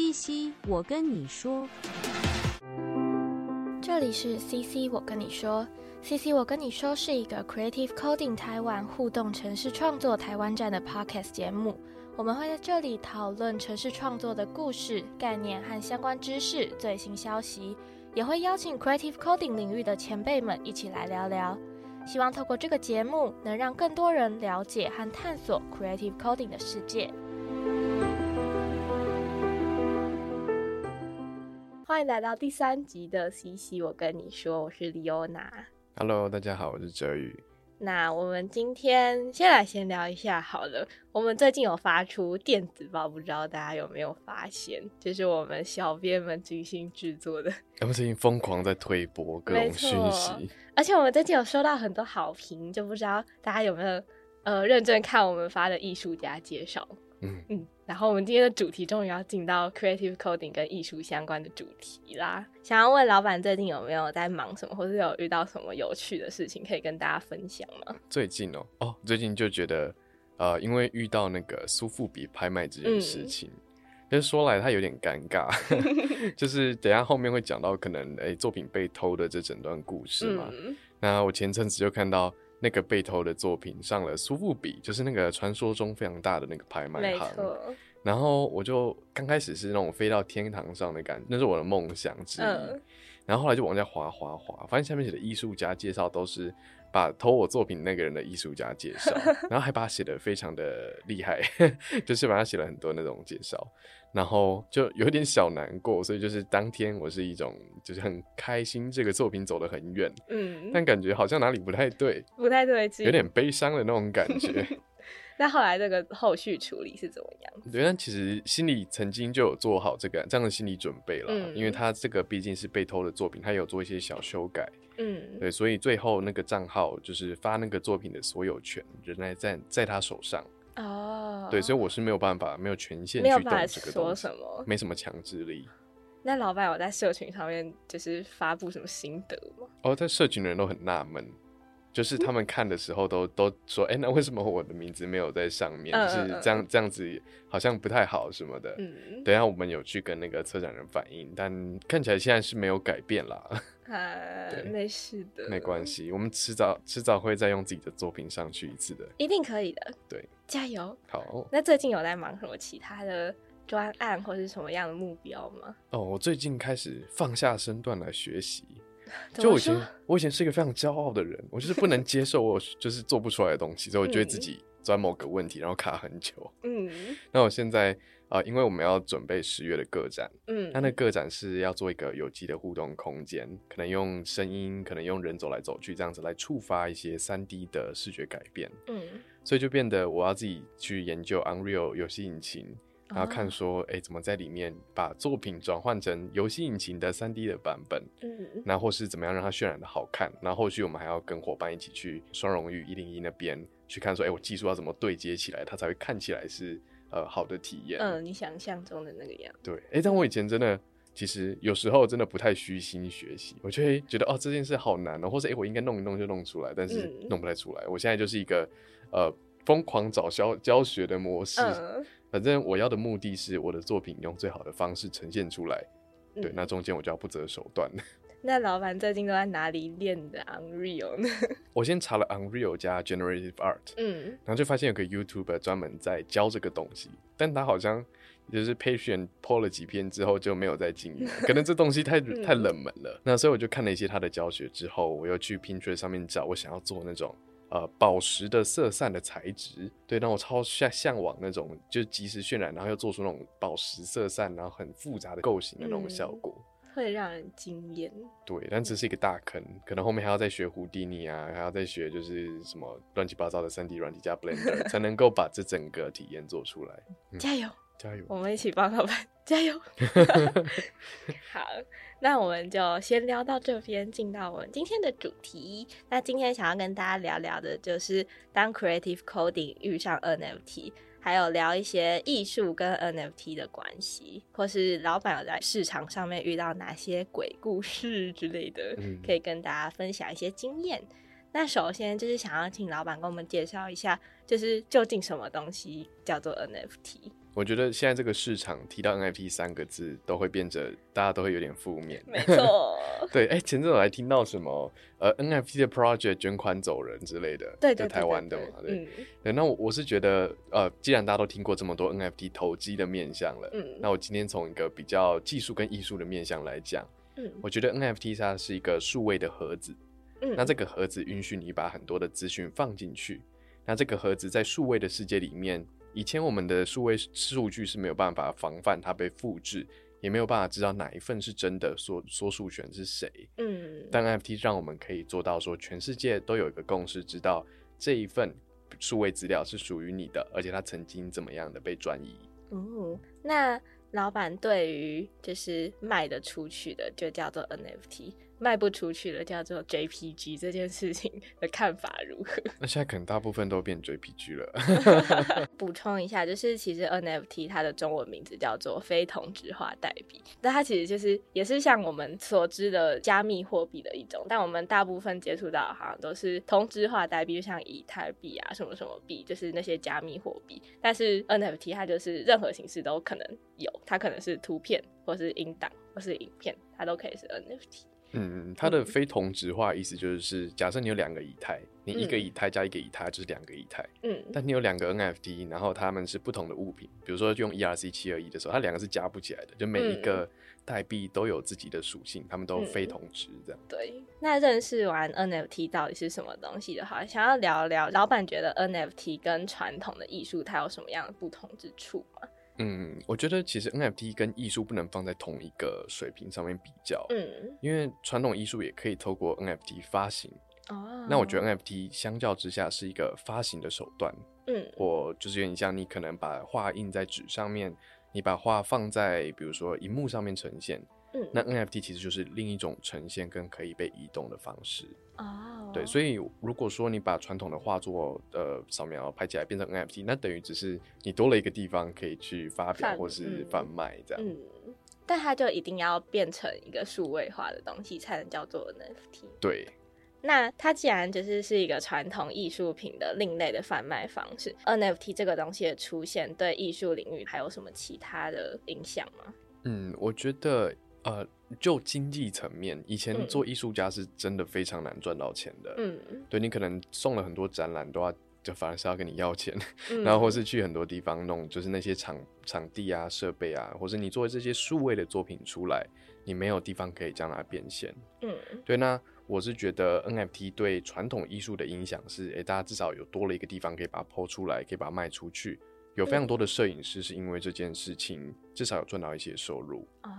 西西，我跟你说，这里是 CC，我跟你说，CC，我跟你说是一个 Creative Coding 台湾互动城市创作台湾站的 Podcast 节目。我们会在这里讨论城市创作的故事、概念和相关知识、最新消息，也会邀请 Creative Coding 领域的前辈们一起来聊聊。希望透过这个节目，能让更多人了解和探索 Creative Coding 的世界。欢迎来到第三集的 CC，我跟你说，我是李欧娜。Hello，大家好，我是哲宇。那我们今天先来闲聊一下好了。我们最近有发出电子报，不知道大家有没有发现？就是我们小编们精心制作的，我们最近疯狂在推播 各种讯息，而且我们最近有收到很多好评，就不知道大家有没有呃认真看我们发的艺术家介绍。嗯嗯，然后我们今天的主题终于要进到 creative coding 跟艺术相关的主题啦。想要问老板最近有没有在忙什么，或是有遇到什么有趣的事情可以跟大家分享吗？最近哦，哦，最近就觉得，呃，因为遇到那个苏富比拍卖这件事情，就是说来它有点尴尬，就是等一下后面会讲到可能诶、作品被偷的这整段故事嘛。嗯，那我前阵子就看到那个被偷的作品上了苏富比，就是那个传说中非常大的那个拍卖没行。错，然后我就刚开始是那种飞到天堂上的感觉，那是我的梦想之一。嗯然后后来就往下滑滑滑，发现下面写的艺术家介绍都是把偷我作品那个人的艺术家介绍，然后还把他写的非常的厉害，就是把他写了很多那种介绍，然后就有点小难过，所以就是当天我是一种就是很开心，这个作品走得很远，嗯，但感觉好像哪里不太对，不太对劲，有点悲伤的那种感觉。那后来这个后续处理是怎么样？对，但其实心里曾经就有做好这个这样的心理准备了，嗯因为他这个毕竟是被偷的作品，他有做一些小修改，嗯，对，所以最后那个账号就是发那个作品的所有权仍然在在他手上，哦，对，所以我是没有办法没有权限去动没有办法说这个东西什，么。没什么强制力。那老板有在社群上面就是发布什么心得吗？哦，在社群的人都很纳闷。就是他们看的时候都都说，哎、那为什么我的名字没有在上面？嗯嗯就是这样这样子好像不太好什么的。嗯，等一下我们有去跟那个策展人反映，但看起来现在是没有改变啦，啊，对没事的，没关，系，我们迟早迟早会再用自己的作品上去一次的。一定可以的。对，加油！好，那最近有在忙什么其他的专案或是什么样的目标吗？哦，我最近开始放下身段来学习。就我以前，我以前是一个非常骄傲的人，我就是不能接受我就是做不出来的东西，所以我觉得自己钻某个问题，然后卡很久。嗯。那我现在啊、呃因为我们要准备十月的个展，嗯，那那个展是要做一个有机的互动空间，可能用声音，可能用人走来走去这样子来触发一些三 D 的视觉改变，嗯。所以就变得我要自己去研究 Unreal 游戏引擎。然后哦看说，哎、怎么在里面把作品转换成游戏引擎的三 D 的版本，嗯那或是怎么样让它渲染的好看，然后后续我们还要跟伙伴一起去双荣誉一零一那边去看说，哎、我技术要怎么对接起来，它才会看起来是呃好的体验。嗯，你想象中的那个样子，对，哎、但我以前真的其实有时候真的不太虚心学习，我就会觉得哦这件事好难哦，或者哎、诶我应该弄一弄就弄出来，但是嗯弄不太出来。我现在就是一个呃疯狂找教教学的模式，嗯，反正我要的目的是我的作品用最好的方式呈现出来。对，嗯那中间我就要不择手段。那老板最近都在哪里练的 Unreal 呢？我先查了 Unreal 加 Generative Art，嗯然后就发现有个 YouTuber 专门在教这个东西，但他好像就是 Patreon po 了几篇之后就没有再经营，可能这东西太 太冷门了。那所以我就看了一些他的教学之后，我又去 Pinterest 上面找我想要做那种呃宝石的色散的材质，对，那我超向向往那种就是即时渲染，然后又做出那种宝石色散，然后很复杂的构型的那种效果。会让人惊艳。对，但这是一个大坑，可能后面还要再学胡迪尼啊，还要再学就是什么乱七八糟的三 D 软体加 Blender，才能够把这整个体验做出来。加油！加油！我们一起帮老板加油。好，那我们就先聊到这边，进到我们今天的主题。那今天想要跟大家聊聊的就是当 Creative Coding 遇上 NFT，还有聊一些艺术跟 NFT 的关系，或是老板有在市场上面遇到哪些鬼故事之类的，嗯可以跟大家分享一些经验。那首先就是想要请老板跟我们介绍一下，就是究竟什么东西叫做 NFT？我觉得现在这个市场提到 NFT 三个字，都会变得大家都会有点负面。没错，对，哎、前阵子我还听到什么呃 NFT 的 project 捐款走人之类的，对就台湾的嘛，对。嗯对，那我我是觉得，呃，既然大家都听过这么多 NFT 投机的面向了，嗯那我今天从一个比较技术跟艺术的面向来讲，嗯我觉得 NFT 它是一个数位的盒子，嗯那这个盒子允许你把很多的资讯放进去，那这个盒子在数位的世界里面，以前我们的数位数据是没有办法防范它被复制，也没有办法知道哪一份是真的，说说数权是谁。嗯但 NFT 让我们可以做到说，全世界都有一个共识，知道这一份数位资料是属于你的，而且它曾经怎么样的被转移。哦，那老板对于就是卖得出去的就叫做 NFT，卖不出去了叫做 JPG 这件事情的看法如何？那现在可能大部分都变 JPG 了。补充一下，就是其实 NFT 它的中文名字叫做非同质化代币，那它其实就是也是像我们所知的加密货币的一种，但我们大部分接触到的好像都是同质化代币，就像以太币啊什么什么币，就是那些加密货币。但是 NFT 它就是任何形式都可能有，它可能是图片，或是音档，或是影片，它都可以是 NFT。嗯，它的非同质化意思就是，假设你有两个以太，你一个嗯。以太加一个以太就是两个以太，嗯。但你有两个 NFT，然后它们是不同的物品，比如说用 ERC 七二一的时候，它两个是加不起来的，就每一个代币都有自己的属性，它们都非同质这样。对，那认识完 NFT 到底是什么东西的话，想要聊聊老板觉得 NFT 跟传统的艺术它有什么样的不同之处吗？嗯，我觉得其实 NFT 跟艺术不能放在同一个水平上面比较，嗯，因为传统艺术也可以透过 NFT 发行。哦，那我觉得 NFT 相较之下是一个发行的手段，嗯我就是有点像你可能把画印在纸上面，你把画放在比如说荧幕上面呈现，嗯，那 NFT 其实就是另一种呈现跟可以被移动的方式。哦，对，所以如果说你把传统的画作呃扫描拍起来变成 NFT，那等于只是你多了一个地方可以去发表或是嗯贩卖这样。嗯，但它就一定要变成一个数位化的东西才能叫做 NFT。对，那它既然就是是一个传统艺术品的另类的贩卖方式，NFT 这个东西的出现对艺术领域还有什么其他的影响吗？嗯，我觉得呃，就经济层面，以前嗯做艺术家是真的非常难赚到钱的。嗯，对你可能送了很多展览，都要就反而是要跟你要钱，嗯然后或是去很多地方弄，就是那些场场地啊、设备啊，或是你做这些数位的作品出来，你没有地方可以将它变现。嗯对，那我是觉得 NFT 对传统艺术的影响是，诶，大家至少有多了一个地方可以把它抛出来，可以把它卖出去。有非常多的摄影师是因为这件事情，至少有赚到一些收入。哦，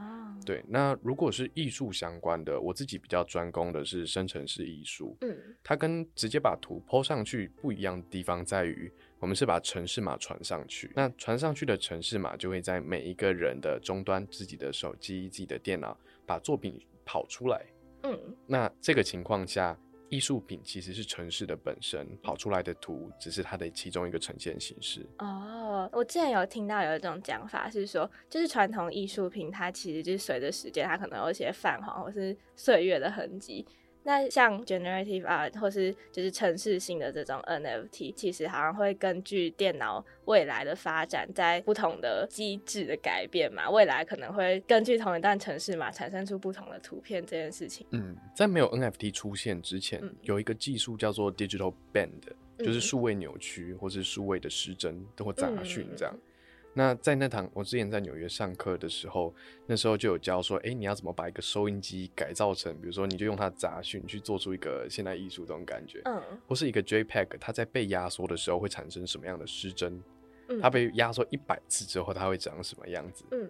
对，那如果是艺术相关的，我自己比较专攻的是生成式艺术。嗯它跟直接把图抛上去不一样的地方在于，我们是把城市码传上去。那传上去的城市码就会在每一个人的终端，自己的手机、自己的电脑把作品跑出来。嗯那这个情况下，艺术品其实是城市的本身，跑出来的图只是它的其中一个呈现形式。哦，我之前有听到有一种讲法是说，就是传统艺术品它其实就是随着时间，它可能有一些泛黄或是岁月的痕迹。那像 generative art 或是就是城市性的这种 NFT，其实好像会根据电脑未来的发展，在不同的机制的改变嘛，未来可能会根据同一段城市嘛，产生出不同的图片这件事情。嗯，在没有 NFT 出现之前，嗯有一个技术叫做 digital band，就是嗯数位扭曲或是数位的失真或杂讯这样。嗯那在那堂我之前在纽约上课的时候，那时候就有教说，哎、你要怎么把一个收音机改造成，比如说你就用它的杂讯去做出一个现代艺术这种感觉，嗯或是一个 JPEG，它在被压缩的时候会产生什么样的失真？嗯它被压缩一百次之后，它会长什么样子？嗯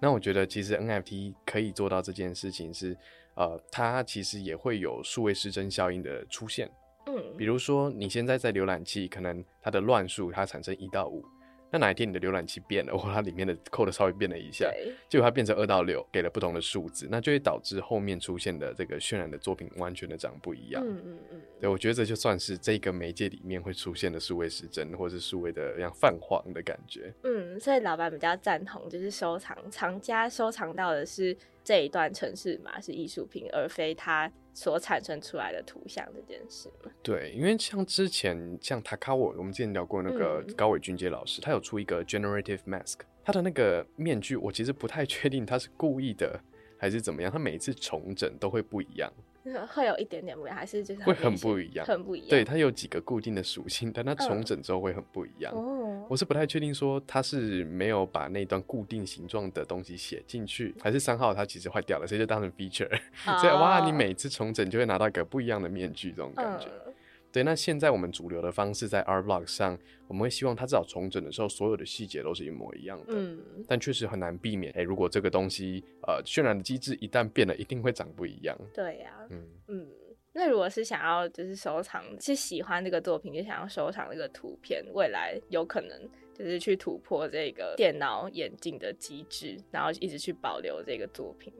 那我觉得其实 NFT 可以做到这件事情是，呃，它其实也会有数位失真效应的出现。嗯比如说你现在在浏览器，可能它的乱数它产生一到五，那哪一天你的浏览器变了，或它里面的 code 稍微变了一下，结果它变成二到六，给了不同的数字，那就会导致后面出现的这个渲染的作品完全的长不一样。嗯嗯嗯，对，我觉得这就算是这个媒介里面会出现的数位失真，或是数位的像泛黄的感觉。嗯，所以老板比较赞同，就是收藏藏家收藏到的是这一段城市码是艺术品，而非它所产生出来的图像这件事嘛。对，因为像之前像 Takawa，我们之前聊过那个嗯高伟俊杰老师，他有出一个 Generative Mask，他的那个面具，我其实不太确定他是故意的还是怎么样，他每一次重整都会不一样。会有一点点不一样，还是就是会很不一样很不一样。对，它有几个固定的属性，但它重嗯整之后会很不一样。哦，我是不太确定说它是没有把那段固定形状的东西写进去，还是三号它其实坏掉了，所以就当成 feature。所以哇，你哦每次重整就会拿到一个不一样的面具，这种感觉。嗯对，那现在我们主流的方式在 R Block 上，我们会希望它至少重整的时候，所有的细节都是一模一样的。嗯，但确实很难避免，哎、如果这个东西呃渲染的机制一旦变了，一定会长不一样。对呀、嗯，嗯。那如果是想要就是收藏，是喜欢这个作品，就想要收藏这个图片，未来有可能就是去突破这个电脑眼镜的机制，然后一直去保留这个作品。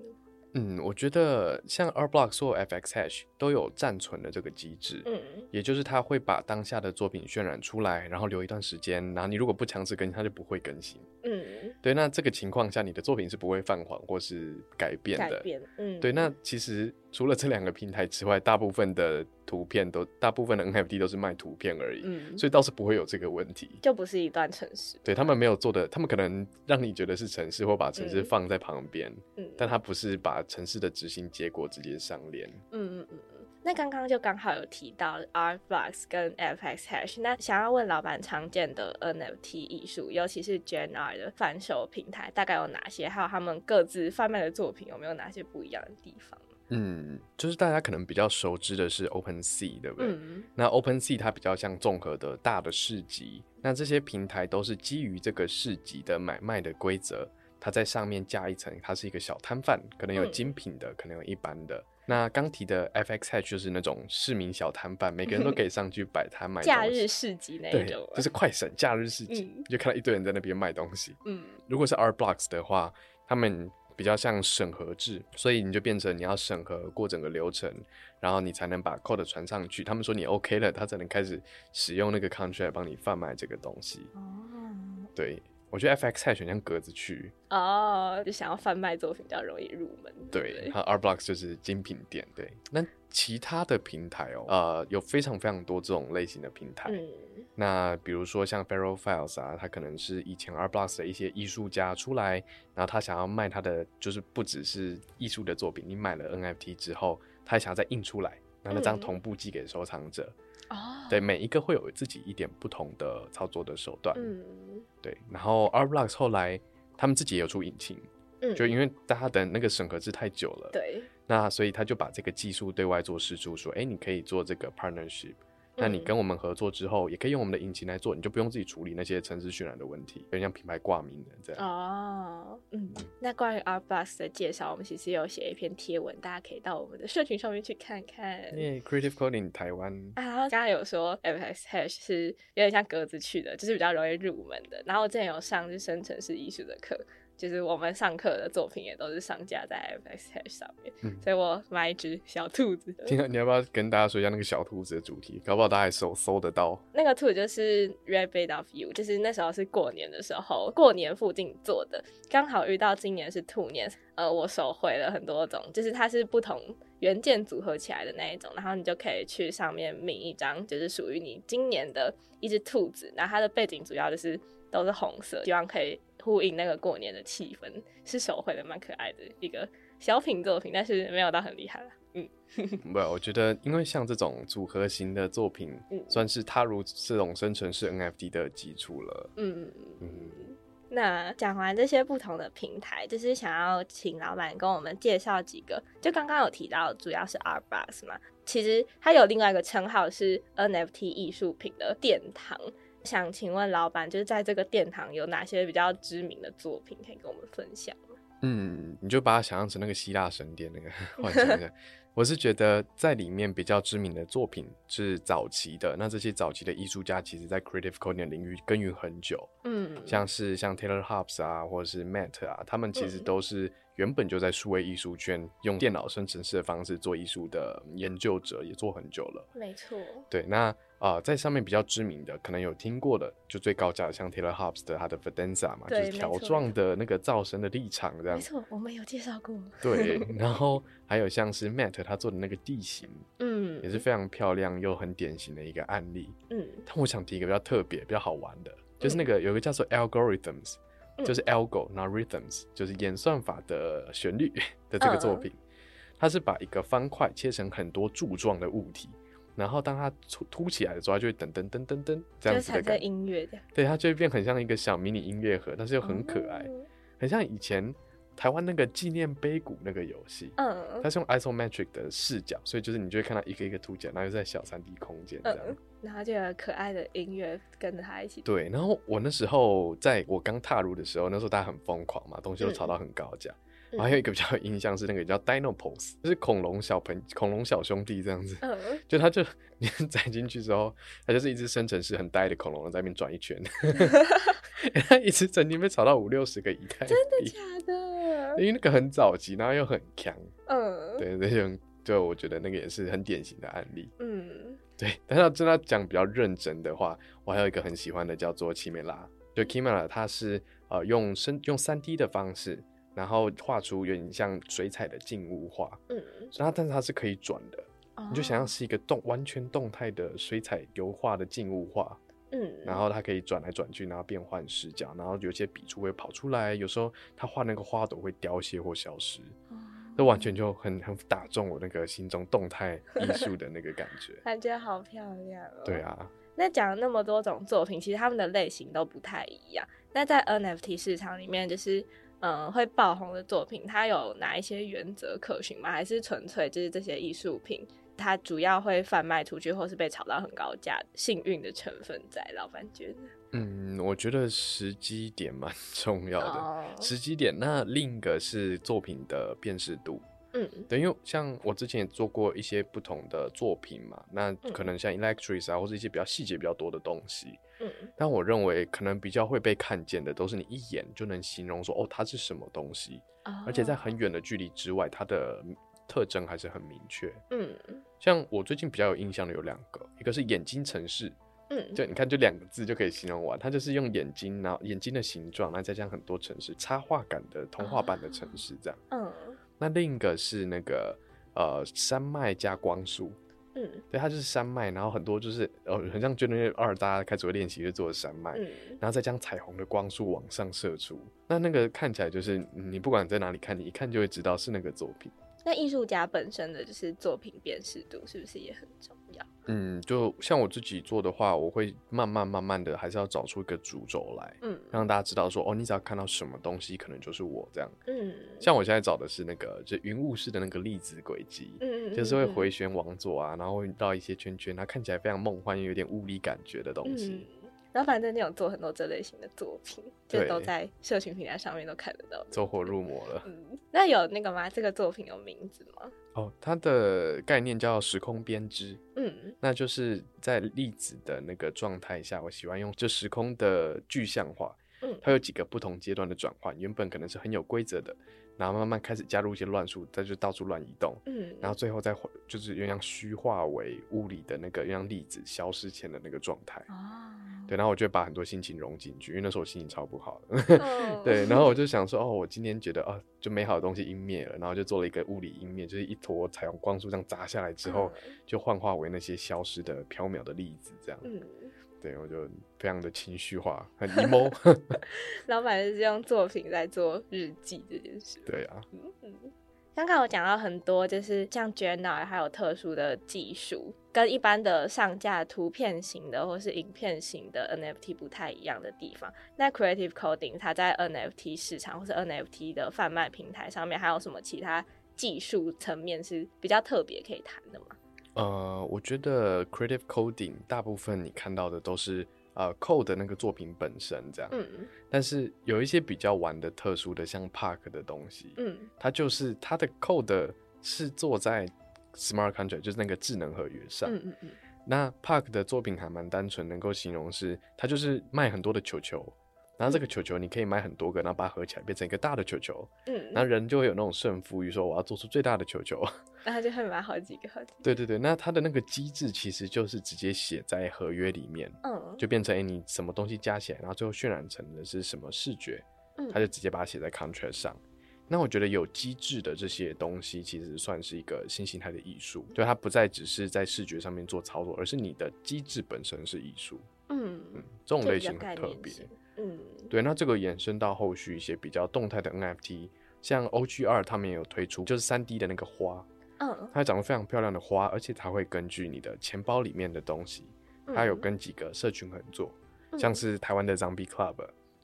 嗯，我觉得像 R Block 或 FX Hash 都有暂存的这个机制，嗯也就是它会把当下的作品渲染出来，然后留一段时间，然后你如果不强制更新，它就不会更新。嗯，对，那这个情况下，你的作品是不会泛黄或是改变的。改变，嗯，对，那其实除了这两个平台之外，大部分的图片都，大部分的 NFT 都是卖图片而已，嗯，所以倒是不会有这个问题。就不是一段城市。对他们没有做的，他们可能让你觉得是城市，或把城市嗯放在旁边，嗯，但他不是把城市的执行结果直接相连。嗯嗯嗯嗯。那刚刚就刚好有提到 R Flux 跟 FX Hash，那想要问老板常见的 NFT 艺术，尤其是 Gen R 的贩售平台，大概有哪些？还有他们各自贩卖的作品有没有哪些不一样的地方？嗯，就是大家可能比较熟知的是 OpenSea，对不对？嗯那 OpenSea 它比较像综合的大的市集，那这些平台都是基于这个市集的买卖的规则，它在上面加一层，它是一个小摊贩，可能有嗯精品的，可能有一般的。那刚提的 FX Hatch 就是那种市民小摊贩，每个人都可以上去摆摊卖东西。假日市集那种吗，，就是快闪假日市集，嗯就看到一堆人在那边卖东西。嗯如果是 R Blocks 的话，他们比较像审核制，所以你就变成你要审核过整个流程，然后你才能把 code 传上去。他们说你 OK 了，他才能开始使用那个 contract 帮你贩卖这个东西。哦对我觉得 FX Hash 很像格子区，哦，就想要贩卖作品比较容易入门。对，不然后 R Blocks 就是精品店。对，那其他的平台哦，呃，有非常非常多这种类型的平台。嗯那比如说像 Feral Files 啊，它可能是以前 R Blocks 的一些艺术家出来，然后他想要卖他的，就是不只是艺术的作品，你买了 NFT 之后，他还想要再印出来，然后那张嗯同步寄给收藏者。哦，对，每一个会有自己一点不同的操作的手段。嗯对，然后 R Blocks 后来他们自己也有出引擎，嗯，就因为大家等那个审核制太久了，对，那所以他就把这个技术对外做试出，说，哎，你可以做这个 partnership。那你嗯跟我们合作之后，也可以用我们的引擎来做，你就不用自己处理那些城市渲染的问题，有点像品牌挂名的这样。哦，嗯，那关于 R Plus 的介绍，我们其实有写一篇贴文，大家可以到我们的社群上面去看看。耶、c r e a t i v e Coding 台湾，啊，然后刚刚有说 FX Hash 是有点像格子去的，就是比较容易入门的。然后我之前有上就是生成式艺术的课，就是我们上课的作品也都是上架在 FX Hash 上面，嗯所以我买一只小兔子。听到你要不要跟大家说一下那个小兔子的主题？搞不好大家还搜搜得到。那个兔子就是 Rabbit of You，就是那时候是过年的时候，过年附近做的，刚好遇到今年是兔年，呃，我手绘了很多种，就是它是不同元件组合起来的那一种，然后你就可以去上面抿一张，就是属于你今年的一只兔子，然后它的背景主要就是都是红色，希望可以呼应那个过年的气氛，是手绘的，蛮可爱的一个小品作品，但是没有到很厉害啦。嗯，不，我觉得因为像这种组合型的作品，嗯算是踏入这种生成式 NFT 的基础了。嗯，嗯，那讲完这些不同的平台，就是想要请老板跟我们介绍几个。就刚刚有提到，主要是 Art Bus 嘛，其实它有另外一个称号是 NFT 艺术品的殿堂。想请问老板，就是在这个殿堂有哪些比较知名的作品可以跟我们分享吗？嗯，你就把它想象成那个希腊神殿那个 幻想一下。我是觉得在里面比较知名的作品是早期的，那这些早期的艺术家其实在 creative coding 领域耕耘很久，嗯，像是像 Taylor Hobbs 啊，或者是 Matt 啊，他们其实嗯都是原本就在数位艺术圈用电脑生成式的方式做艺术的研究者，也做很久了。没错，对，那呃，在上面比较知名的，可能有听过的，就最高价的，像 Taylor Hobbs 的他的 Fidenza 嘛，就是条状的那个噪声的立场这样没。错，我们有介绍过。对，然后还有像是 Matt 他做的那个地形，嗯，也是非常漂亮又很典型的一个案例。嗯但我想提一个比较特别、比较好玩的，就是那嗯个有一个叫做 Algorithms，就是 algo，然后 rhythms 就是演算法的旋律 的这个作品。它是把一个方块切成很多柱状的物体，然后当它凸凸起来的时候，它就会噔噔噔噔噔这样子的感觉。音乐的，对，它就会变很像一个小迷你音乐盒，但是又很可爱，哦。很像以前台湾那个纪念碑谷那个游戏。嗯它是用 isometric 的视角，所以就是你就会看到一个一个凸起来，然后又在小三 D 空间这样。嗯，然后就有可爱的音乐跟着他一起。对，然后我那时候在我刚踏入的时候，那时候大家很疯狂嘛，东西都嗯炒到很高价。嗯然后还有一个比较有印象是那个叫 Dino Pose，就是恐龙小朋恐龙小兄弟这样子。嗯，就它就 你载进去之后，它就是一只生成式很呆的恐龙在那边转一圈，它一直曾经被炒到五六十个以太币，真的假的？因为那个很早期，然后又很强，嗯，对，那种就我觉得那个也是很典型的案例。嗯 对，但是要真的要讲比较认真的话，我还有一个很喜欢的叫做奇美拉。就 Kimera，它是呃用生用三 D 的方式，然后画出有点像水彩的静物画，嗯，所以它但是它是可以转的，你就想象哦是一个动完全动态的水彩油画的静物画，嗯，然后它可以转来转去，然后变换视角，然后有些笔触会跑出来，有时候他画那个花朵会凋谢或消失，哦这完全就很很打中我那个心中动态 艺术的那个感觉。感觉好漂亮哦。对。啊，那讲了那么多种作品，其实他们的类型都不太一样。那在 NFT 市场里面，就是嗯、呃会爆红的作品，它有哪一些原则可循吗？还是纯粹就是这些艺术品，它主要会贩卖出去，或是被炒到很高价，幸运的成分在？老板觉得？嗯，我觉得时机点蛮 重要的。哦，时机点，那另一个是作品的辨识度。嗯对，因为像我之前也做过一些不同的作品嘛，那可能像 Electric 啊，或者一些比较细节比较多的东西。嗯但我认为可能比较会被看见的，都是你一眼就能形容说，哦，它是什么东西，哦而且在很远的距离之外，它的特征还是很明确。嗯。像我最近比较有印象的有两个，一个是眼睛城市，嗯。就你看，就两个字就可以形容完，它就是用眼睛，然后眼睛的形状，然后再加上很多城市插画感的童话版的城市这样。嗯。那另一个是那个呃山脉加光束，嗯。对，它就是山脉，然后很多就是呃很像 Generation 二，大家开始会练习就做的山脉，嗯。然后再将彩虹的光束往上射出，那那个看起来就是嗯你不管在哪里看，你一看就会知道是那个作品。那艺术家本身的就是作品辨识度，是不是也很重要？嗯，就像我自己做的话，我会慢慢慢慢的，还是要找出一个主轴来，嗯让大家知道说，哦，你只要看到什么东西，可能就是我这样。嗯，像我现在找的是那个，就云雾式的那个粒子轨迹，嗯就是会回旋往左啊，然后会绕一些圈圈，它看起来非常梦幻，又有点物理感觉的东西。嗯，然后反正你有做很多这类型的作品，就都在社群平台上面都看得到。走火入魔了。嗯，那有那个吗？这个作品有名字吗？哦，它的概念叫时空编织，嗯那就是在粒子的那个状态下，我喜欢用这时空的具象化，嗯它有几个不同阶段的转换，原本可能是很有规则的，然后慢慢开始加入一些乱数，再就到处乱移动，嗯，然后最后再回就是有点像虚化为物理的那个，原样粒子消失前的那个状态。哦，对，然后我就会把很多心情融进去，因为那时候我心情超不好的。哦 对，然后我就想说，哦，我今天觉得，哦，就美好的东西湮灭了，然后就做了一个物理湮灭，就是一坨彩虹光束这样砸下来之后，就幻化为那些消失的缥缈的粒子，这样。嗯，对，我就非常的情绪化，很 emo。老板是用作品在做日记这件事。对啊，嗯，刚刚我讲到很多，就是像 Journal 还有特殊的技术，跟一般的上架图片型的或是影片型的 NFT 不太一样的地方。那 Creative Coding 它在 NFT 市场或是 NFT 的贩卖平台上面，还有什么其他技术层面是比较特别可以谈的吗？呃，我觉得 creative coding 大部分你看到的都是呃 code 的那个作品本身这样，嗯。但是有一些比较玩的特殊的，像 Park 的东西，嗯。它就是它的 code 是做在 smart contract，就是那个智能合约上。嗯嗯嗯。那 Park 的作品还蛮单纯，能够形容是它就是卖很多的球球，然后这个球球你可以买很多个，然后把它合起来变成一个大的球球，嗯，然后人就会有那种胜负欲，说我要做出最大的球球。那他就会买好几个，好几个。对对对，那它的那个机制其实就是直接写在合约里面，嗯，就变成哎、诶你什么东西加起来，然后最后渲染成的是什么视觉，嗯他就直接把它写在 contract 上。那我觉得有机制的这些东西，其实算是一个新形态的艺术，就它不再只是在视觉上面做操作，而是你的机制本身是艺术。嗯嗯，这种类型很特别。嗯，对，那这个延伸到后续一些比较动态的 NFT，像 OG 二他们也有推出，就是三 D 的那个花，嗯，它长得非常漂亮的花，而且它会根据你的钱包里面的东西，它有跟几个社群合作，嗯。像是台湾的 Zombie Club，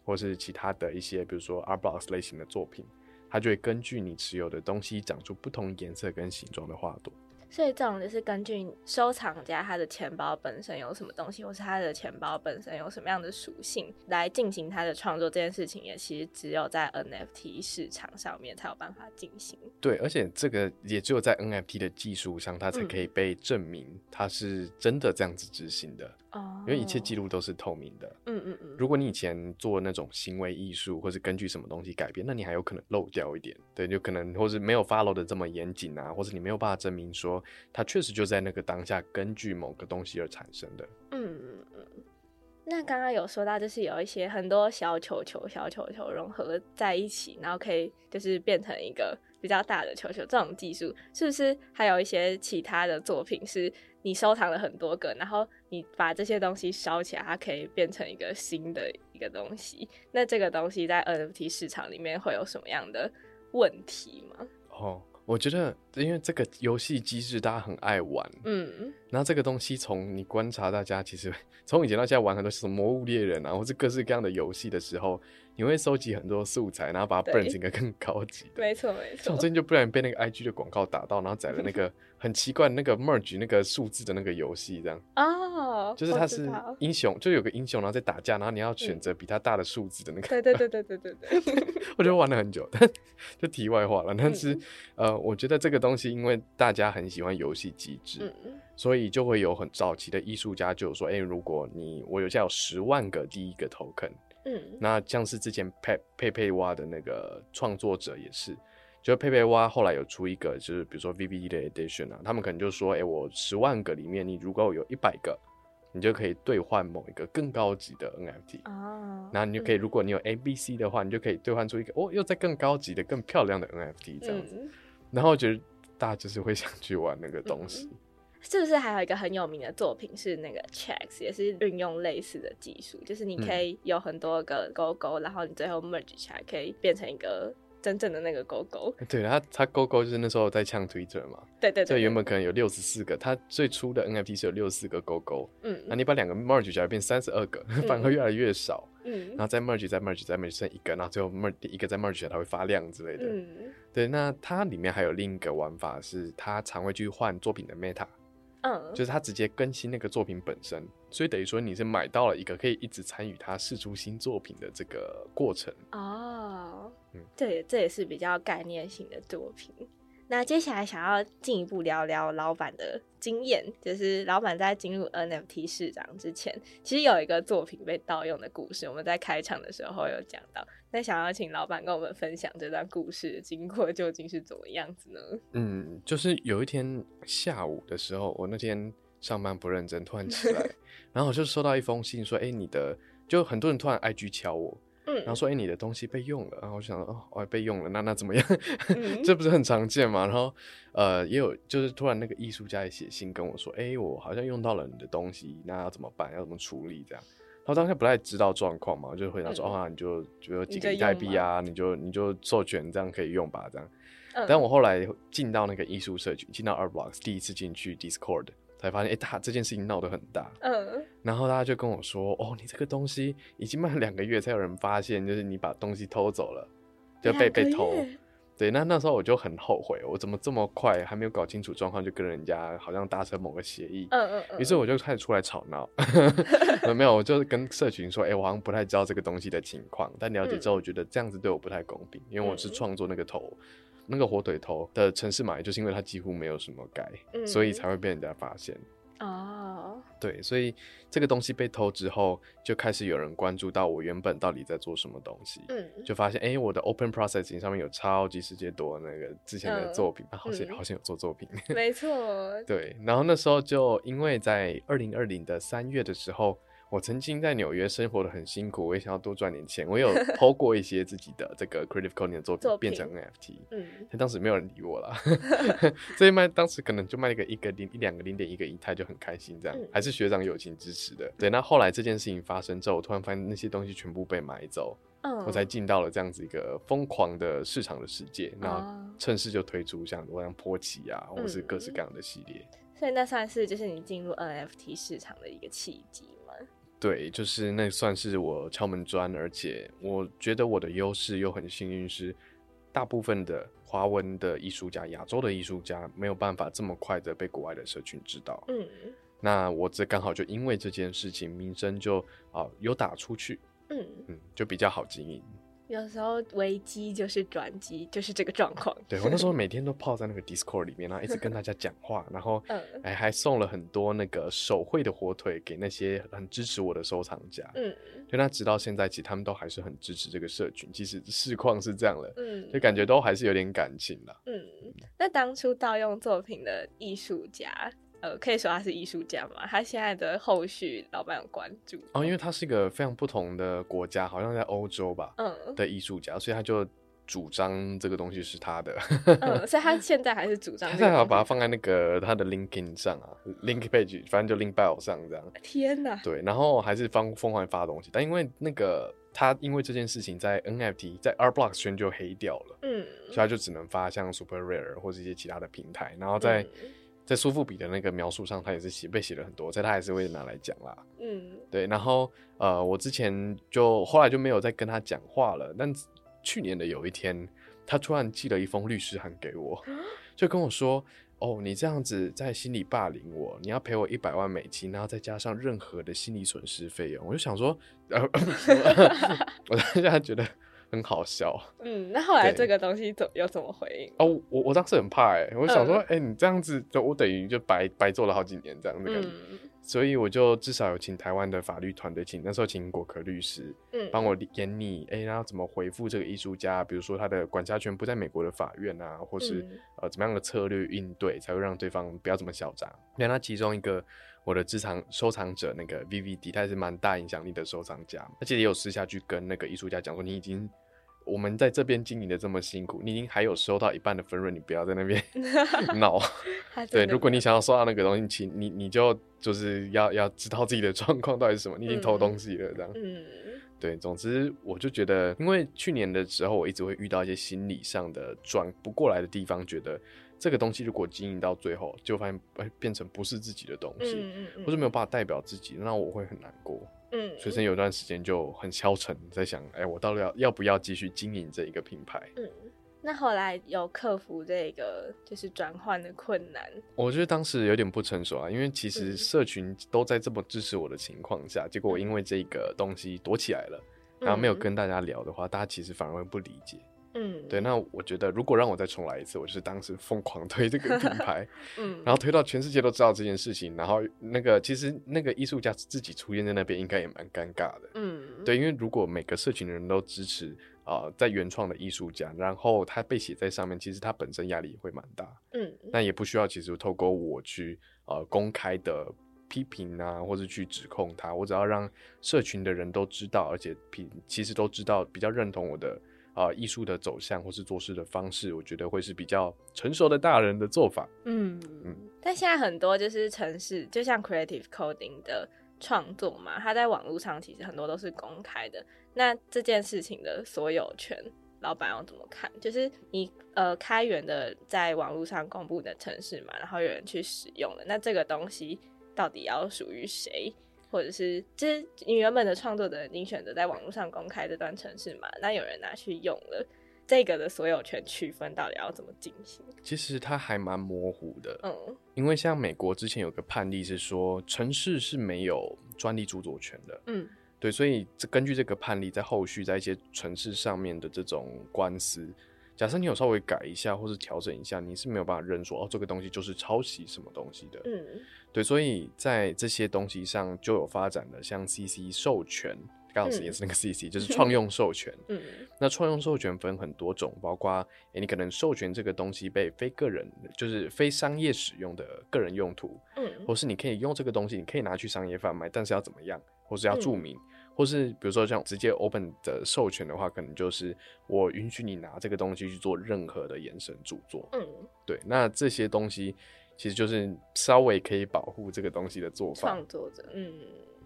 或是其他的一些，比如说 Art Blocks 类型的作品，它就会根据你持有的东西长出不同颜色跟形状的花朵。所以这种就是根据收藏家他的钱包本身有什么东西，或是他的钱包本身有什么样的属性来进行他的创作，这件事情也其实只有在 NFT 市场上面才有办法进行。对，而且这个也只有在 NFT 的技术上，它才可以被证明它是真的这样子执行的，哦因为一切记录都是透明的。嗯嗯嗯，如果你以前做那种行为艺术，或是根据什么东西改变，那你还有可能漏掉一点，对，就可能或是没有 follow 的这么严谨啊，或是你没有办法证明说它确实就在那个当下根据某个东西而产生的。嗯嗯嗯。那刚刚有说到，就是有一些很多小球球、小球球融合在一起，然后可以就是变成一个比较大的球球。这种技术是不是还有一些其他的作品，是你收藏了很多个，然后你把这些东西烧起来，它可以变成一个新的一个东西？那这个东西在 NFT 市场里面会有什么样的问题吗？哦，我觉得因为这个游戏机制大家很爱玩，嗯。然后这个东西从你观察大家其实 从以前到现在玩很多什么魔物猎人啊，或是各式各样的游戏的时候，你会收集很多素材，然后把它对 burn 成一个更高级的。没错没错像我。最近就不然被那个 IG 的广告打到，然后载了那个 很奇怪那个 merge 那个数字的那个游戏，这样哦，就是它是英雄，就有个英雄，然后在打架，然后你要选择比他大的数字的那个。对对对对对对对。我觉得玩了很久，但就题外话了。但是、嗯呃，我觉得这个东西，因为大家很喜欢游戏机制，嗯所以就会有很早期的艺术家就有说，哎、如果你我有家有十万个第一个 token，嗯那像是之前佩佩佩蛙的那个创作者也是，就是佩佩蛙后来有出一个，就是比如说 VV 的 edition 啊，他们可能就说，哎、我十万个里面，你如果有一百个，你就可以兑换某一个更高级的 NFT。啊，然后你就可以，嗯如果你有 A、B、C 的话，你就可以兑换出一个哦，又在更高级的、更漂亮的 NFT 这样子。嗯然后我觉得大家就是会想去玩那个东西。是不是还有一个很有名的作品是那个 Checks，也是运用类似的技术，就是你可以有很多个勾勾，然后你最后 merge 起来，可以变成一个真正的那个勾勾。对，他他勾勾就是那时候在呛 Twitter 嘛，对对对，这原本可能有六十四个，它最初的 NFT 是有六十四个勾勾，嗯。那你把两个 merge 起来变三十二个，反而越来越少，嗯。然后再 merge 再 merge 再 merge 剩一个，然后最后 merge 一个再 merge 起来它会发亮之类的。嗯。对，那它里面还有另一个玩法是，它常会去换作品的 meta，嗯，就是他直接更新那个作品本身，所以等于说你是买到了一个可以一直参与他试出新作品的这个过程。哦嗯，这也这也是比较概念性的作品。那接下来想要进一步聊聊老板的经验，就是老板在进入 NFT 市场之前，其实有一个作品被盗用的故事，我们在开场的时候有讲到。那想要请老板跟我们分享这段故事的经过究竟是怎么样子呢？嗯，就是有一天下午的时候，我那天上班不认真，突然起来，然后我就收到一封信，说：“哎、你的就很多人突然 IG 敲我，嗯然后说：哎、你的东西被用了。”然后我想说：“哦，我被用了，那那怎么样？嗯这不是很常见嘛？”然后呃，也有就是突然那个艺术家也写信跟我说：“哎、我好像用到了你的东西，那要怎么办？要怎么处理？这样。”然后当下不太知道状况嘛，我就回答说：“嗯啊，你就就有几个代币啊，你就你就授权这样可以用吧，这样。”嗯但我后来进到那个艺术社群，进到 Art Blocks，第一次进去 Discord，才发现，哎、他这件事情闹得很大。嗯然后大家就跟我说，哦，你这个东西已经卖了两个月，才有人发现，就是你把东西偷走了，就被被偷。对，那那时候我就很后悔，我怎么这么快还没有搞清楚状况，就跟人家好像达成某个协议。嗯嗯嗯，于是我就开始出来吵闹，没有，我就跟社群说，哎、我好像不太知道这个东西的情况，但了解之后，我觉得这样子对我不太公平，因为我是嗯创作那个头，那个火腿头的城市码，就是因为它几乎没有什么改，嗯所以才会被人家发现。哦，对，所以这个东西被偷之后，就开始有人关注到我原本到底在做什么东西，嗯就发现哎、诶我的 Open Processing 上面有超级世界多那个之前的嗯作品，啊好像嗯好像有做作品。没错，对，然后那时候就因为在二零二零的三月的时候，我曾经在纽约生活的很辛苦，我也想要多赚点钱。我有 偷过一些自己的这个 creative coding 的作品，变成 NFT。嗯但当时没有人理我啦，所以卖当时可能就卖了个一个零一两个零点一个以太就很开心，这样、嗯还是学长友情支持的。对，那后来这件事情发生之后，我突然发现那些东西全部被买走，嗯，我才进到了这样子一个疯狂的市场的世界。那哦趁势就推出像我像波奇啊，或是各式嗯各样的系列。所以那算是就是你进入 NFT 市场的一个契机吗？对，就是那算是我敲门砖，而且我觉得我的优势又很幸运是，大部分的华文的艺术家、亚洲的艺术家没有办法这么快的被国外的社群知道。嗯那我这刚好就因为这件事情，名声就啊、有打出去，嗯，嗯，就比较好经营。有时候危机就是转机，就是这个状况。对 我那时候每天都泡在那个 Discord 里面，然后一直跟大家讲话，然后嗯哎还送了很多那个手绘的火腿给那些很支持我的收藏家。嗯对，那直到现在，其实他们都还是很支持这个社群，即使市况是这样了，嗯就感觉都还是有点感情了。嗯，那当初盗用作品的艺术家，呃，可以说他是艺术家嘛？他现在的后续老板有关注哦，因为他是一个非常不同的国家，好像在欧洲吧嗯的艺术家，所以他就主张这个东西是他的。嗯，所以他现在还是主张他正好这个东西把它放在那个他的 LinkedIn 上啊，Link page，反正就 Link bio 上这样。天哪，对，然后还是疯疯狂发东西，但因为那个他因为这件事情在 NFT 在 Art Blocks 圈就黑掉了，嗯，所以他就只能发像 Super Rare 或者一些其他的平台，然后在、嗯在苏富比的那个描述上，他也是写被写了很多，所以他还是会拿来讲啦。嗯对，然后呃，我之前就后来就没有再跟他讲话了，但去年的有一天，他突然寄了一封律师函给我，就跟我说。哦，你这样子在心里霸凌我，你要赔我一百万美金，然后再加上任何的心理损失费用。我就想说，呃，我当下觉得很好笑。嗯，那后来这个东西怎又怎么回应？哦，我我当时很怕哎、我想说，嗯哎、你这样子，就我等于就白白做了好几年这样的感觉。嗯所以我就至少有请台湾的法律团队，请那时候请果壳律师嗯，帮我研拟，哎、然后怎么回复这个艺术家，比如说他的管辖权不在美国的法院啊，或是、嗯呃怎么样的策略应对，才会让对方不要这么嚣张。那他其中一个我的资藏收藏者那个 VVD，他也是蛮大影响力的收藏家，而且也有私下去跟那个艺术家讲说，你已经。我们在这边经营的这么辛苦，你已经还有收到一半的分润，你不要在那边 闹。对，如果你想要收到那个东西，请你你就就是要要知道自己的状况到底是什么，你已经偷东西了这样。嗯对，总之我就觉得，因为去年的时候，我一直会遇到一些心理上的转不过来的地方，觉得这个东西如果经营到最后，就发现哎变成不是自己的东西，嗯嗯或是没有办法代表自己，那我会很难过。嗯，所以有段时间就很消沉，在想，哎，我到底要要不要继续经营这一个品牌？嗯，那后来有克服这个就是转换的困难，我觉得当时有点不成熟啊，因为其实嗯社群都在这么支持我的情况下，结果我因为这个东西躲起来了，然后没有嗯跟大家聊的话，大家其实反而会不理解。嗯，对，那我觉得如果让我再重来一次，我就是当时疯狂推这个品牌，嗯，然后推到全世界都知道这件事情，然后那个其实那个艺术家自己出现在那边，应该也蛮尴尬的。嗯，对，因为如果每个社群的人都支持啊、呃在原创的艺术家，然后他被写在上面，其实他本身压力也会蛮大。嗯那也不需要其实透过我去呃公开的批评啊，或者去指控他，我只要让社群的人都知道，而且平其实都知道比较认同我的啊艺术的走向或是做事的方式，我觉得会是比较成熟的大人的做法。嗯嗯但现在很多就是城市，就像 Creative Coding 的创作嘛，它在网络上其实很多都是公开的。那这件事情的所有权，老板要怎么看？就是你呃开源的在网络上公布的城市嘛，然后有人去使用了，那这个东西到底要属于谁？或者是，就是你原本的创作者已经选择在网络上公开这段城市嘛，那有人拿去用了，这个的所有权区分到底要怎么进行？其实它还蛮模糊的，嗯因为像美国之前有个判例是说，城市是没有专利著作权的。嗯对，所以这根据这个判例，在后续在一些城市上面的这种官司，假设你有稍微改一下或是调整一下，你是没有办法认说哦，这个东西就是抄袭什么东西的。嗯对，所以在这些东西上就有发展的，像 CC 授权，刚好是嗯也是那个 CC，、就是 创用授权。嗯那创用授权分很多种，包括诶，你可能授权这个东西被非个人，就是非商业使用的个人用途，嗯或是你可以用这个东西，你可以拿去商业贩卖，但是要怎么样？或是要注明，或是比如说像直接 open 的授权的话，可能就是我允许你拿这个东西去做任何的延伸著作。嗯，对，那这些东西其实就是稍微可以保护这个东西的做法。创作者，嗯，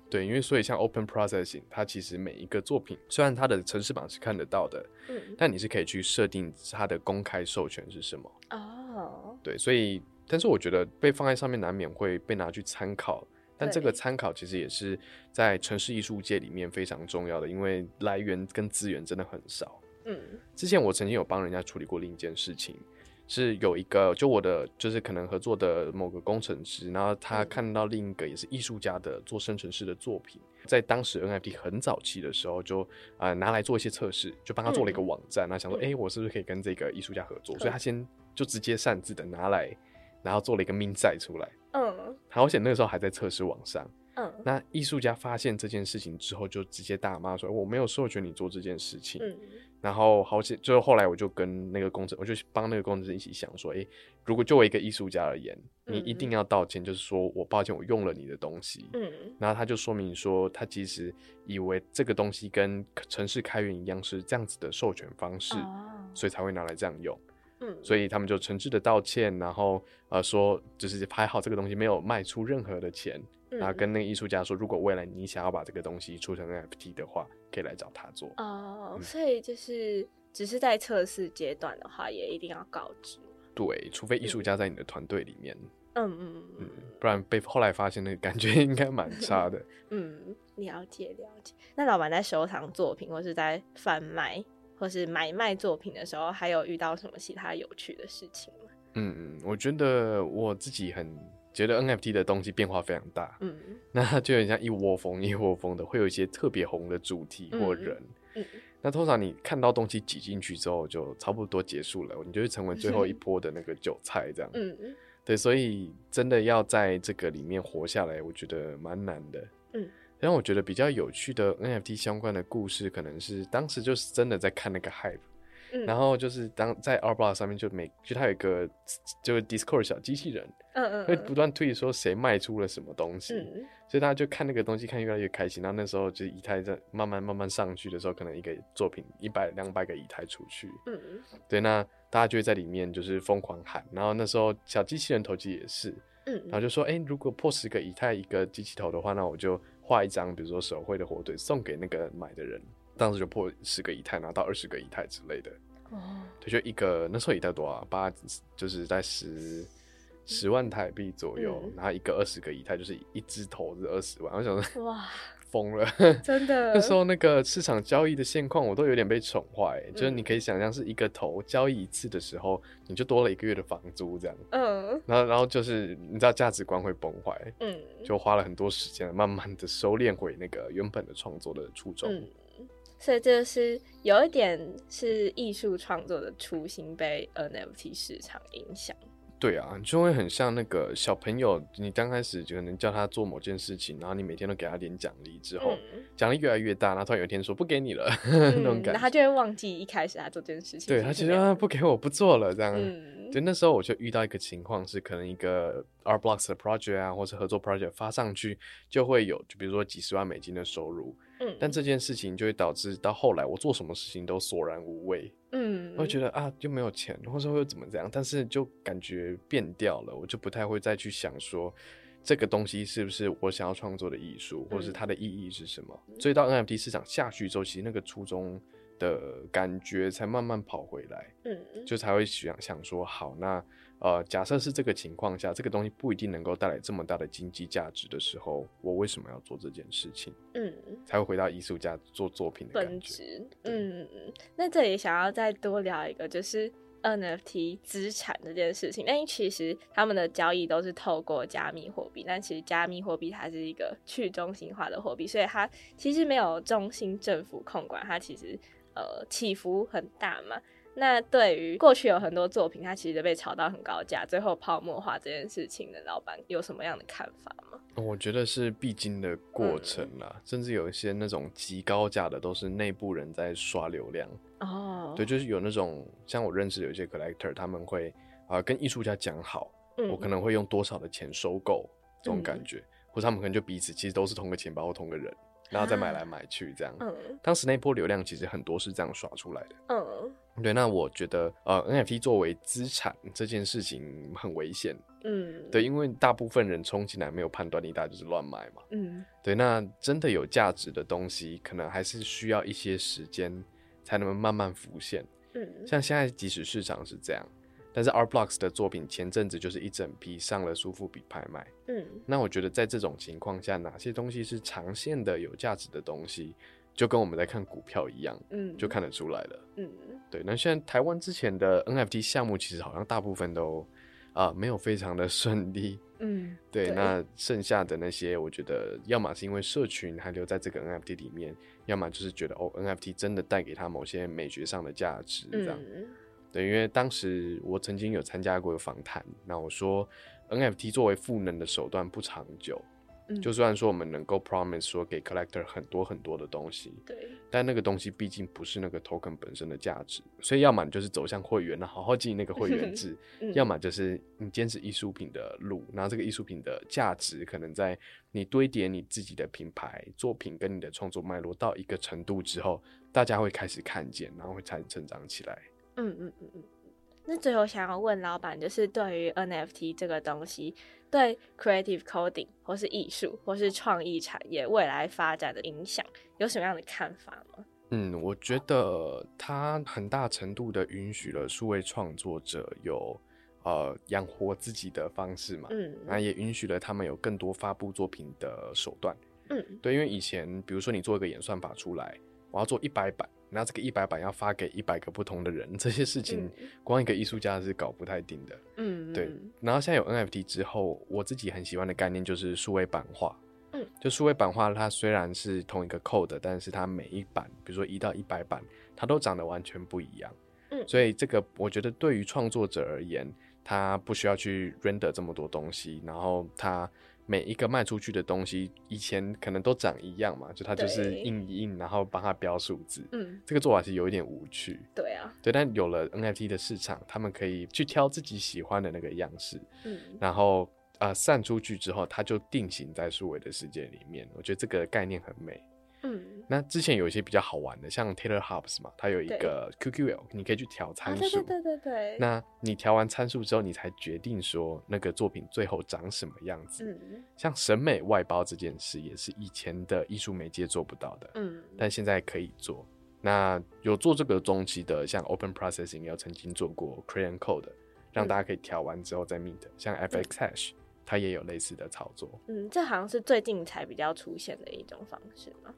对，因为所以像 Open Processing，它其实每一个作品，虽然它的城市版是看得到的，嗯，但你是可以去设定它的公开授权是什么。哦，对，所以，但是我觉得被放在上面难免会被拿去参考，但这个参考其实也是在城市艺术界里面非常重要的，因为来源跟资源真的很少。嗯之前我曾经有帮人家处理过另一件事情，是有一个就我的就是可能合作的某个工程师，然后他嗯看到另一个也是艺术家的做生成式的作品，在当时 NFT 很早期的时候就啊、呃拿来做一些测试，就帮他做了一个网站，那、想说嗯哎、诶我是不是可以跟这个艺术家合作？所以他先就直接擅自的拿来，然后做了一个 min 赛出来。嗯好险那个时候还在测试网上，嗯那艺术家发现这件事情之后，就直接大骂说我没有授权你做这件事情。嗯然后好险，就是后来我就跟那个工程，我就帮那个工程师一起想说，诶，如果作为一个艺术家而言，你一定要道歉，就是说我抱歉，我用了你的东西。嗯然后他就说明说，他其实以为这个东西跟城市开源一样是这样子的授权方式，哦，所以才会拿来这样用。嗯，所以他们就诚挚的道歉，然后呃说，就是拍好这个东西没有卖出任何的钱，嗯然后跟那个艺术家说，如果未来你想要把这个东西出成 NFT 的话，可以来找他做。哦，嗯所以就是只是在测试阶段的话，也一定要告知。对，除非艺术家在你的团队里面。嗯嗯嗯嗯，不然被后来发现那个感觉应该蛮差的。嗯，了解了解。那老板在收藏作品，或是在贩卖，或是买卖作品的时候，还有遇到什么其他有趣的事情吗？嗯嗯，我觉得我自己很觉得 NFT 的东西变化非常大，嗯 那就很像一窝蜂一窝蜂的，会有一些特别红的主题或嗯人。嗯那通常你看到东西挤进去之后，就差不多结束了，你就会成为最后一波的那个韭菜，这样。嗯对，所以真的要在这个里面活下来，我觉得蛮难的。嗯，让我觉得比较有趣的 NFT 相关的故事，可能是当时就是真的在看那个 hype，嗯，然后就是当在 a r b l o 上面就每就它有一个就是 Discord 小机器人，嗯嗯会不断推说谁卖出了什么东西，嗯。所以大家就看那个东西看越来越开心。然后那时候就是以太在慢慢慢慢上去的时候，可能一个作品一百两百个以太出去，嗯。对，那大家就会在里面就是疯狂喊。然后那时候小机器人投机也是，嗯。然后就说，哎、如果破十个以太一个机器头的话，那我就画一张，比如说手绘的火腿送给那个买的人。当时就破十个以太，拿到二十个以太之类的。哦对，就一个那时候以太多少？八就是在十十万台币左右，嗯然后一个二十个以太就是一只头是二十万。我想说 哇，疯了，真的 那时候那个市场交易的现况，我都有点被宠坏。就是嗯你可以想象是一个头交易一次的时候，你就多了一个月的房租这样。嗯然后，然后就是你知道价值观会崩坏，嗯就花了很多时间，慢慢的收敛回那个原本的创作的初衷。嗯，所以这是有一点是艺术创作的初心被 NFT 市场影响。对啊，就会很像那个小朋友，你刚开始就可能叫他做某件事情，然后你每天都给他点奖励，之后嗯奖励越来越大，然后突然有一天说不给你了，那种嗯，感觉。他就会忘记一开始他做这件事情。对他其实啊不给我不做了这样。嗯对，那时候我就遇到一个情况是，可能一个 R Blocks 的 project 啊，或是合作 project 发上去，就会有就比如说几十万美金的收入，嗯，但这件事情就会导致到后来我做什么事情都索然无味，嗯，我会觉得啊又没有钱，或者会怎么这样，但是就感觉变掉了，我就不太会再去想说这个东西是不是我想要创作的艺术，或者是它的意义是什么。所以到 NFT 市场下去之后，其实那个初衷的感觉才慢慢跑回来。嗯就才会想想说，好，那呃，假设是这个情况下，这个东西不一定能够带来这么大的经济价值的时候，我为什么要做这件事情？嗯，才会回到艺术家做作品的。本质。嗯嗯，那这里想要再多聊一个，就是 NFT 资产这件事情。那其实他们的交易都是透过加密货币，但其实加密货币它是一个去中心化的货币，所以它其实没有中心政府控管，它其实呃起伏很大嘛。那对于过去有很多作品，它其实被炒到很高价，最后泡沫化这件事情的老板有什么样的看法吗？我觉得是必经的过程啦，甚至有一些那种极高价的，都是内部人在刷流量。哦，对，就是有那种像我认识有一些 collector，他们会啊、跟艺术家讲好，嗯我可能会用多少的钱收购这种嗯感觉，或者他们可能就彼此其实都是同个钱包或同个人，然后再买来买去这样。嗯当时那波流量其实很多是这样耍出来的。嗯对，那我觉得呃，NFT 作为资产这件事情很危险。嗯，对，因为大部分人冲进来没有判断力，大家就是乱买嘛。嗯对，那真的有价值的东西，可能还是需要一些时间才能慢慢浮现。嗯像现在即使市场是这样，但是 Art Blocks 的作品前阵子就是一整批上了苏富比拍卖。嗯那我觉得在这种情况下，哪些东西是长线的有价值的东西，就跟我们在看股票一样，嗯，就看得出来了。嗯对，那现在台湾之前的 NFT 项目，其实好像大部分都啊、没有非常的顺利。嗯，对，那剩下的那些，我觉得要么是因为社群还留在这个 NFT 里面，要么就是觉得哦，NFT 真的带给他某些美学上的价值，这样。嗯对，因为当时我曾经有参加过访谈，那我说 NFT 作为赋能的手段不长久，嗯。就算说我们能够 promise 说给 collector 很多很多的东西，对，但那个东西毕竟不是那个 token 本身的价值，所以要么你就是走向会员，那好好经营那个会员制，嗯。要么就是你坚持艺术品的路，然后这个艺术品的价值可能在你堆叠你自己的品牌作品跟你的创作脉络到一个程度之后，大家会开始看见，然后会开始成长起来。嗯嗯嗯嗯。那最后想要问老板，就是对于 NFT 这个东西，对 creative coding 或是艺术或是创意产业未来发展的影响，有什么样的看法吗？嗯，我觉得它很大程度的允许了数位创作者有呃养活自己的方式嘛，嗯那也允许了他们有更多发布作品的手段。嗯对，因为以前比如说你做一个演算法出来，我要做一百版，然后这个一百版要发给一百个不同的人，这些事情光一个艺术家是搞不太定的。嗯，对，然后现在有 NFT 之后，我自己很喜欢的概念就是数位版画。嗯，就数位版画，它虽然是同一个 code，但是它每一版，比如说一到一百版，它都长得完全不一样。嗯所以这个我觉得对于创作者而言，他不需要去 render 这么多东西，然后他每一个卖出去的东西，以前可能都长一样嘛，就它就是印一印，然后帮它标数字。嗯，这个做法是有一点无趣。对啊，对，但有了 NFT 的市场，他们可以去挑自己喜欢的那个样式，嗯然后呃散出去之后，它就定型在数位的世界里面。我觉得这个概念很美。嗯，那之前有一些比较好玩的，像 Taylor Hobbs 嘛，它有一个 QQL，你可以去调啊，参数。对对对对对，那你调完参数之后，你才决定说那个作品最后长什么样子。嗯像审美外包这件事，也是以前的艺术媒介做不到的，嗯但现在可以做。那有做这个东西的，像 Open Processing 也有曾经做过 Crayon Code，让大家可以调完之后再 Mint。像 FX Hash，它也有类似的操作。嗯，这好像是最近才比较出现的一种方式嘛。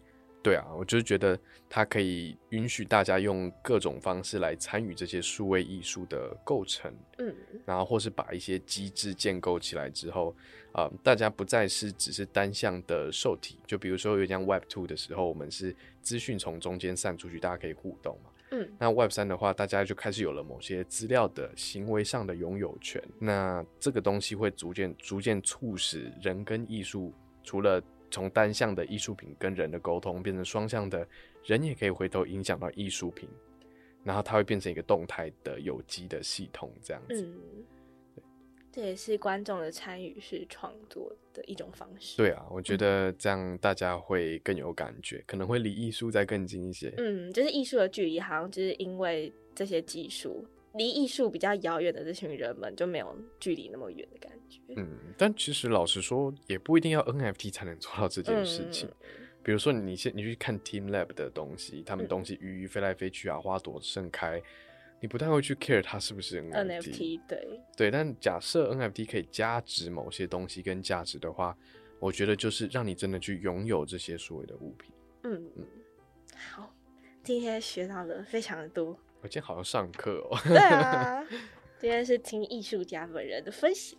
对啊，我就是觉得它可以允许大家用各种方式来参与这些数位艺术的构成，嗯然后或是把一些机制建构起来之后，啊、大家不再是只是单向的受体，就比如说有像 Web Two 的时候，我们是资讯从中间散出去，大家可以互动嘛。嗯那 Web 三的话，大家就开始有了某些资料的行为上的拥有权。那这个东西会逐渐逐渐促使人跟艺术，除了从单向的艺术品跟人的沟通，变成双向的，人也可以回头影响到艺术品，然后它会变成一个动态的有机的系统，这样子。嗯，这也是观众的参与式创作的一种方式。对啊，我觉得这样大家会更有感觉，可能会离艺术再更近一些。嗯，就是艺术的距离，好像就是因为这些技术，离艺术比较遥远的这群人们就没有距离那么远的感觉。嗯，但其实老实说，也不一定要 NFT 才能做到这件事情。比如说你现你去看 Team Lab 的东西，他们嗯东西鱼飞来飞去啊，花朵盛开，你不太会去 care 它是不是 NFT。NFT 对，对，但假设 NFT 可以加值某些东西跟价值的话，我觉得就是让你真的去拥有这些所谓的物品。嗯，好，今天学到了非常的多。我今天好像上课哦。对啊，今天是听艺术家本人的分享。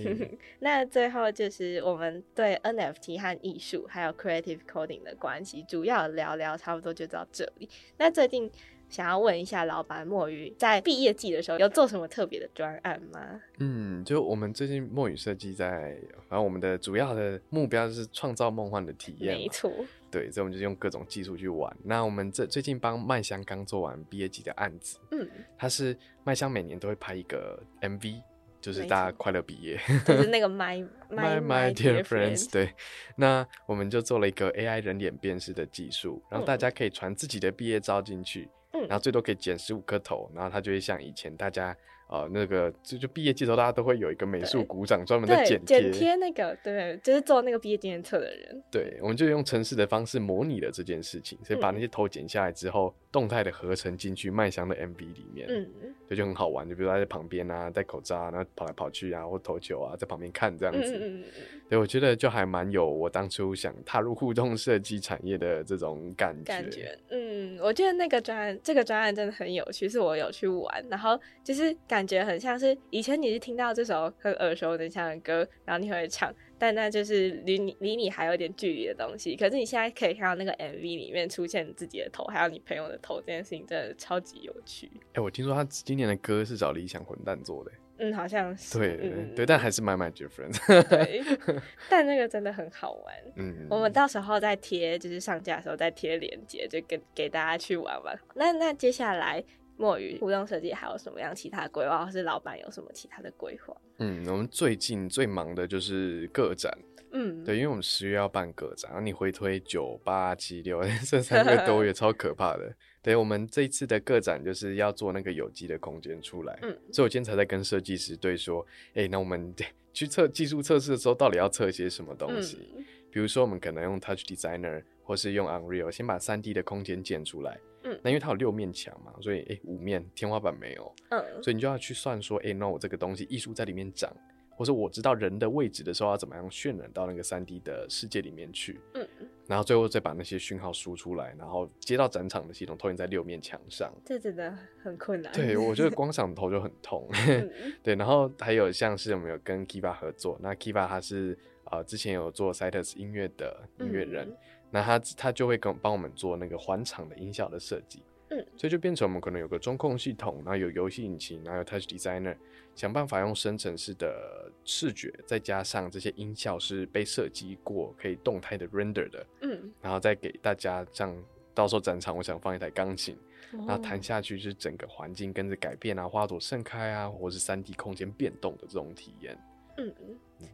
那最后就是我们对 NFT 和艺术还有 creative coding 的关系，主要聊聊差不多就到这里。那最近想要问一下老板墨鱼，在毕业季的时候有做什么特别的专案吗？嗯，就我们最近墨鱼设计在，反正我们的主要的目标就是创造梦幻的体验。没错，对，所以我们就用各种技术去玩。那我们这最近帮麦香刚做完毕业季的案子，嗯它是麦香每年都会拍一个 MV，就就是大家快乐毕业。就是那个 my My my dear friends，对，那我们就做了一个 AI 人脸辨识的技术，然后大家可以传自己的毕业照进去，嗯然后最多可以剪十五颗头，然后它就会像以前大家呃那个就就毕业季的时候，大家都会有一个美术鼓掌专门在对剪剪贴那个，对，就是做那个毕业纪念册的人，对，我们就用城市的方式模拟了这件事情，所以把嗯那些头剪下来之后，动态的合成进去麦香的 MV 里面，嗯，这就很好玩。就比如说他在旁边啊，戴口罩啊，然后跑来跑去啊，或投球啊，在旁边看这样子。嗯嗯嗯嗯，对，我觉得就还蛮有我当初想踏入互动设计产业的这种感觉。感觉，嗯，我觉得那个专案，这个专案真的很有趣，是我有去玩，然后就是感觉很像是以前你是听到这首很耳熟能详的歌，然后你会唱，但那就是离你离你还有点距离的东西。可是你现在可以看到那个 MV 里面出现自己的头，还有你朋友的头，这件事情真的超级有趣。哎、我听说他今年的歌是找理想混蛋做的。嗯，好像是，对对嗯对，但还是 My My Dear Friends。对，但那个真的很好玩。嗯，我们到时候再贴，就是上架的时候再贴链接，就给给大家去玩玩。那那接下来墨鱼互动设计还有什么样其他规划，或是老板有什么其他的规划？嗯，我们最近最忙的就是个展。嗯，对，因为我们十月要办个展，然后你回推九八七六 这三个多月 超可怕的。对，我们这一次的个展就是要做那个有机的空间出来，嗯所以我今天才在跟设计师对说，哎、那我们 去测技术测试的时候，到底要测些什么东西？嗯比如说，我们可能用 Touch Designer 或是用 Unreal 先把三 D 的空间建出来。嗯那因为它有六面墙嘛，所以诶五面天花板没有，嗯所以你就要去算说，诶，那我这个东西艺术在里面长，或者我知道人的位置的时候要怎么样渲染到那个三 D 的世界里面去，嗯，然后最后再把那些讯号输出来，然后接到展场的系统投影在六面墙上。这真的很困难。对，我觉得 光想头就很痛。嗯 对，然后还有像是我们有跟 Kiva 合作，那 Kiva 他是呃之前有做 Citus 音乐的音乐人，嗯那他他就会跟帮我们做那个环场的音效的设计，嗯，所以就变成我们可能有个中控系统，然后有游戏引擎，然后有 Touch Designer，想办法用生成式的视觉，再加上这些音效是被设计过可以动态的 render 的，嗯，然后再给大家这样。到时候展场，我想放一台钢琴，嗯然后弹下去就是整个环境跟着改变啊，花朵盛开啊，或是三 D 空间变动的这种体验。嗯，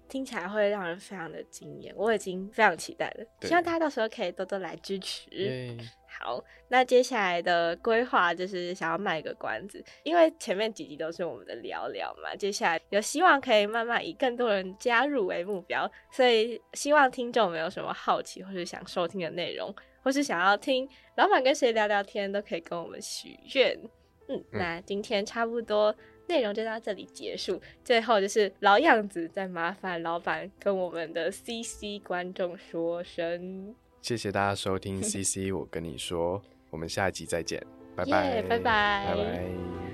听起来会让人非常的惊艳，我已经非常期待了。希望大家到时候可以多多来支持。耶好，那接下来的规划就是想要卖个关子，因为前面几集都是我们的聊聊嘛，接下来有希望可以慢慢以更多人加入为目标，所以希望听众没有什么好奇或是想收听的内容，或是想要听老板跟谁聊聊天，都可以跟我们许愿。嗯，那今天差不多内容就到这里结束。最后就是老样子，再麻烦老板跟我们的 CC 观众说声谢谢大家收听 CC，我跟你说，我们下一集再见，拜耶拜，拜拜拜拜。